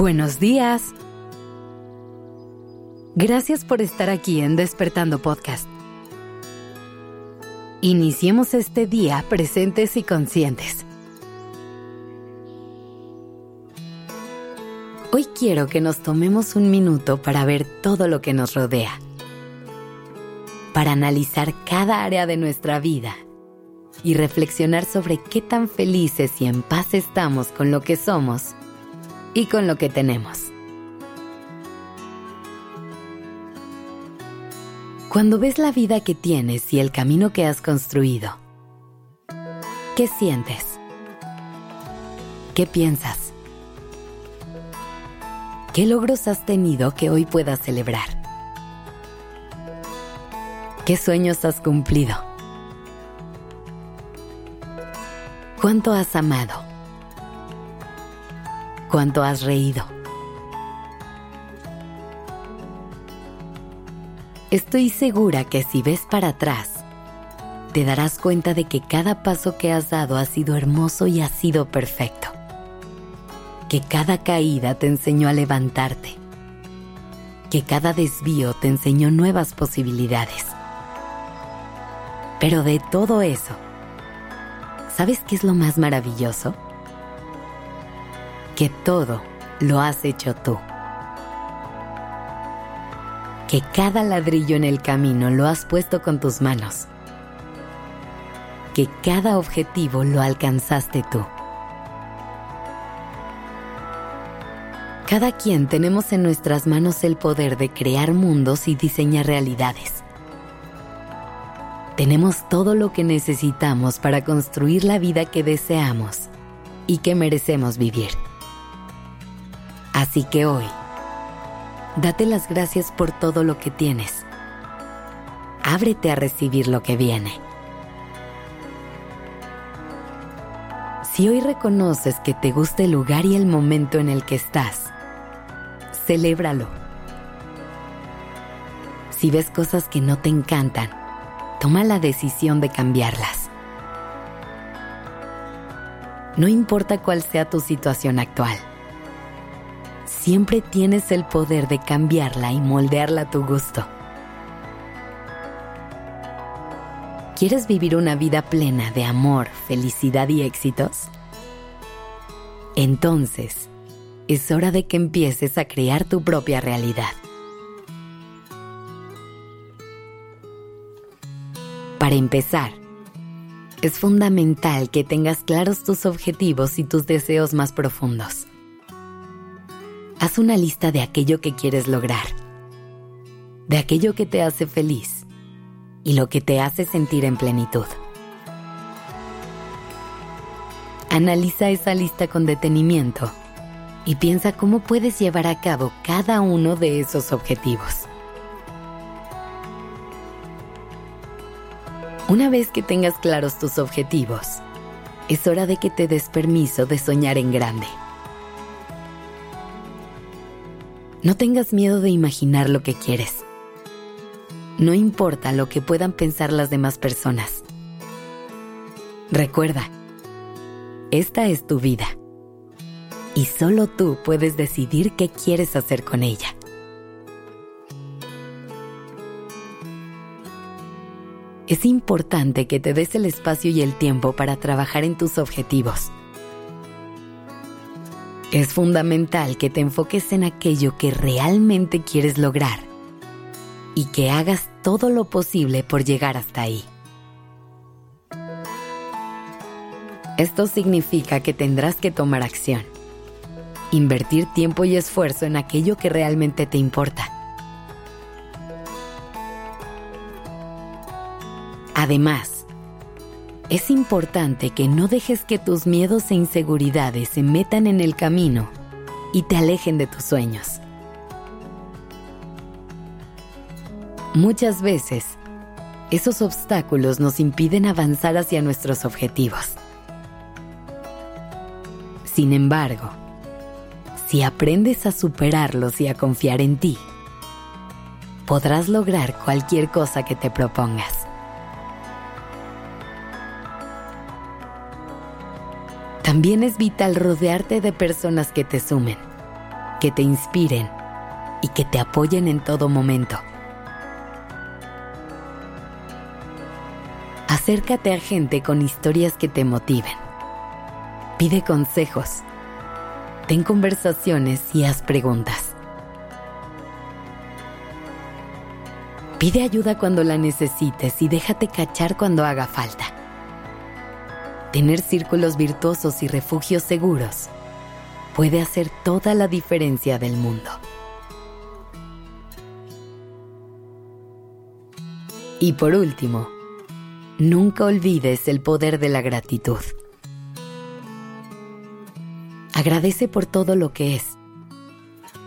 Buenos días. Gracias por estar aquí en Despertando Podcast. Iniciemos este día presentes y conscientes. Hoy quiero que nos tomemos un minuto para ver todo lo que nos rodea, para analizar cada área de nuestra vida y reflexionar sobre qué tan felices y en paz estamos con lo que somos y con lo que tenemos. Cuando ves la vida que tienes y el camino que has construido, ¿qué sientes? ¿Qué piensas? ¿Qué logros has tenido que hoy puedas celebrar? ¿Qué sueños has cumplido? ¿Cuánto has amado? Cuánto has reído. Estoy segura que si ves para atrás, te darás cuenta de que cada paso que has dado ha sido hermoso y ha sido perfecto. Que cada caída te enseñó a levantarte. Que cada desvío te enseñó nuevas posibilidades. Pero de todo eso, ¿sabes qué es lo más maravilloso? Que todo lo has hecho tú. Que cada ladrillo en el camino lo has puesto con tus manos. Que cada objetivo lo alcanzaste tú. Cada quien tenemos en nuestras manos el poder de crear mundos y diseñar realidades. Tenemos todo lo que necesitamos para construir la vida que deseamos y que merecemos vivir. Así que hoy, date las gracias por todo lo que tienes. Ábrete a recibir lo que viene. Si hoy reconoces que te gusta el lugar y el momento en el que estás, celébralo. Si ves cosas que no te encantan, toma la decisión de cambiarlas. No importa cuál sea tu situación actual siempre tienes el poder de cambiarla y moldearla a tu gusto. ¿Quieres vivir una vida plena de amor, felicidad y éxitos? Entonces, es hora de que empieces a crear tu propia realidad. Para empezar, es fundamental que tengas claros tus objetivos y tus deseos más profundos haz una lista de aquello que quieres lograr, de aquello que te hace feliz y lo que te hace sentir en plenitud. Analiza esa lista con detenimiento y piensa cómo puedes llevar a cabo cada uno de esos objetivos. Una vez que tengas claros tus objetivos, es hora de que te des permiso de soñar en grande. No tengas miedo de imaginar lo que quieres. No importa lo que puedan pensar las demás personas. Recuerda, esta es tu vida. Y solo tú puedes decidir qué quieres hacer con ella. Es importante que te des el espacio y el tiempo para trabajar en tus objetivos es fundamental que te enfoques en aquello que realmente quieres lograr y que hagas todo lo posible por llegar hasta ahí. Esto significa que tendrás que tomar acción, invertir tiempo y esfuerzo en aquello que realmente te importa. Además, es importante que no dejes que tus miedos e inseguridades se metan en el camino y te alejen de tus sueños. Muchas veces, esos obstáculos nos impiden avanzar hacia nuestros objetivos. Sin embargo, si aprendes a superarlos y a confiar en ti, podrás lograr cualquier cosa que te propongas. También es vital rodearte de personas que te sumen, que te inspiren y que te apoyen en todo momento. Acércate a gente con historias que te motiven. Pide consejos. Ten conversaciones y haz preguntas. Pide ayuda cuando la necesites y déjate cachar cuando haga falta. Tener círculos virtuosos y refugios seguros puede hacer toda la diferencia del mundo. Y por último, nunca olvides el poder de la gratitud. Agradece por todo lo que es,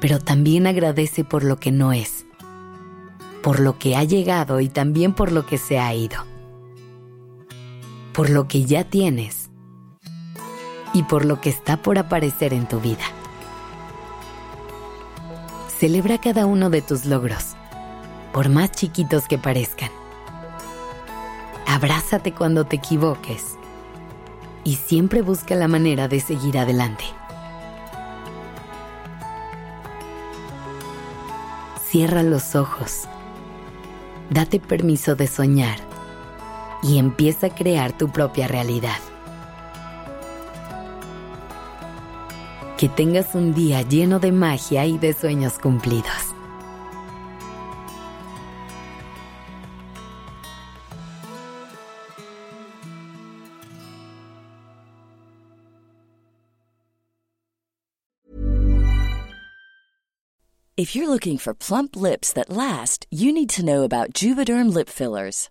pero también agradece por lo que no es, por lo que ha llegado y también por lo que se ha ido, por lo que ya tienes y por lo que está por aparecer en tu vida. Celebra cada uno de tus logros, por más chiquitos que parezcan. Abrázate cuando te equivoques y siempre busca la manera de seguir adelante. Cierra los ojos, date permiso de soñar y empieza a crear tu propia realidad. Que tengas un día lleno de magia y de sueños cumplidos. If you're looking for plump lips that last, you need to know about Juvederm lip fillers.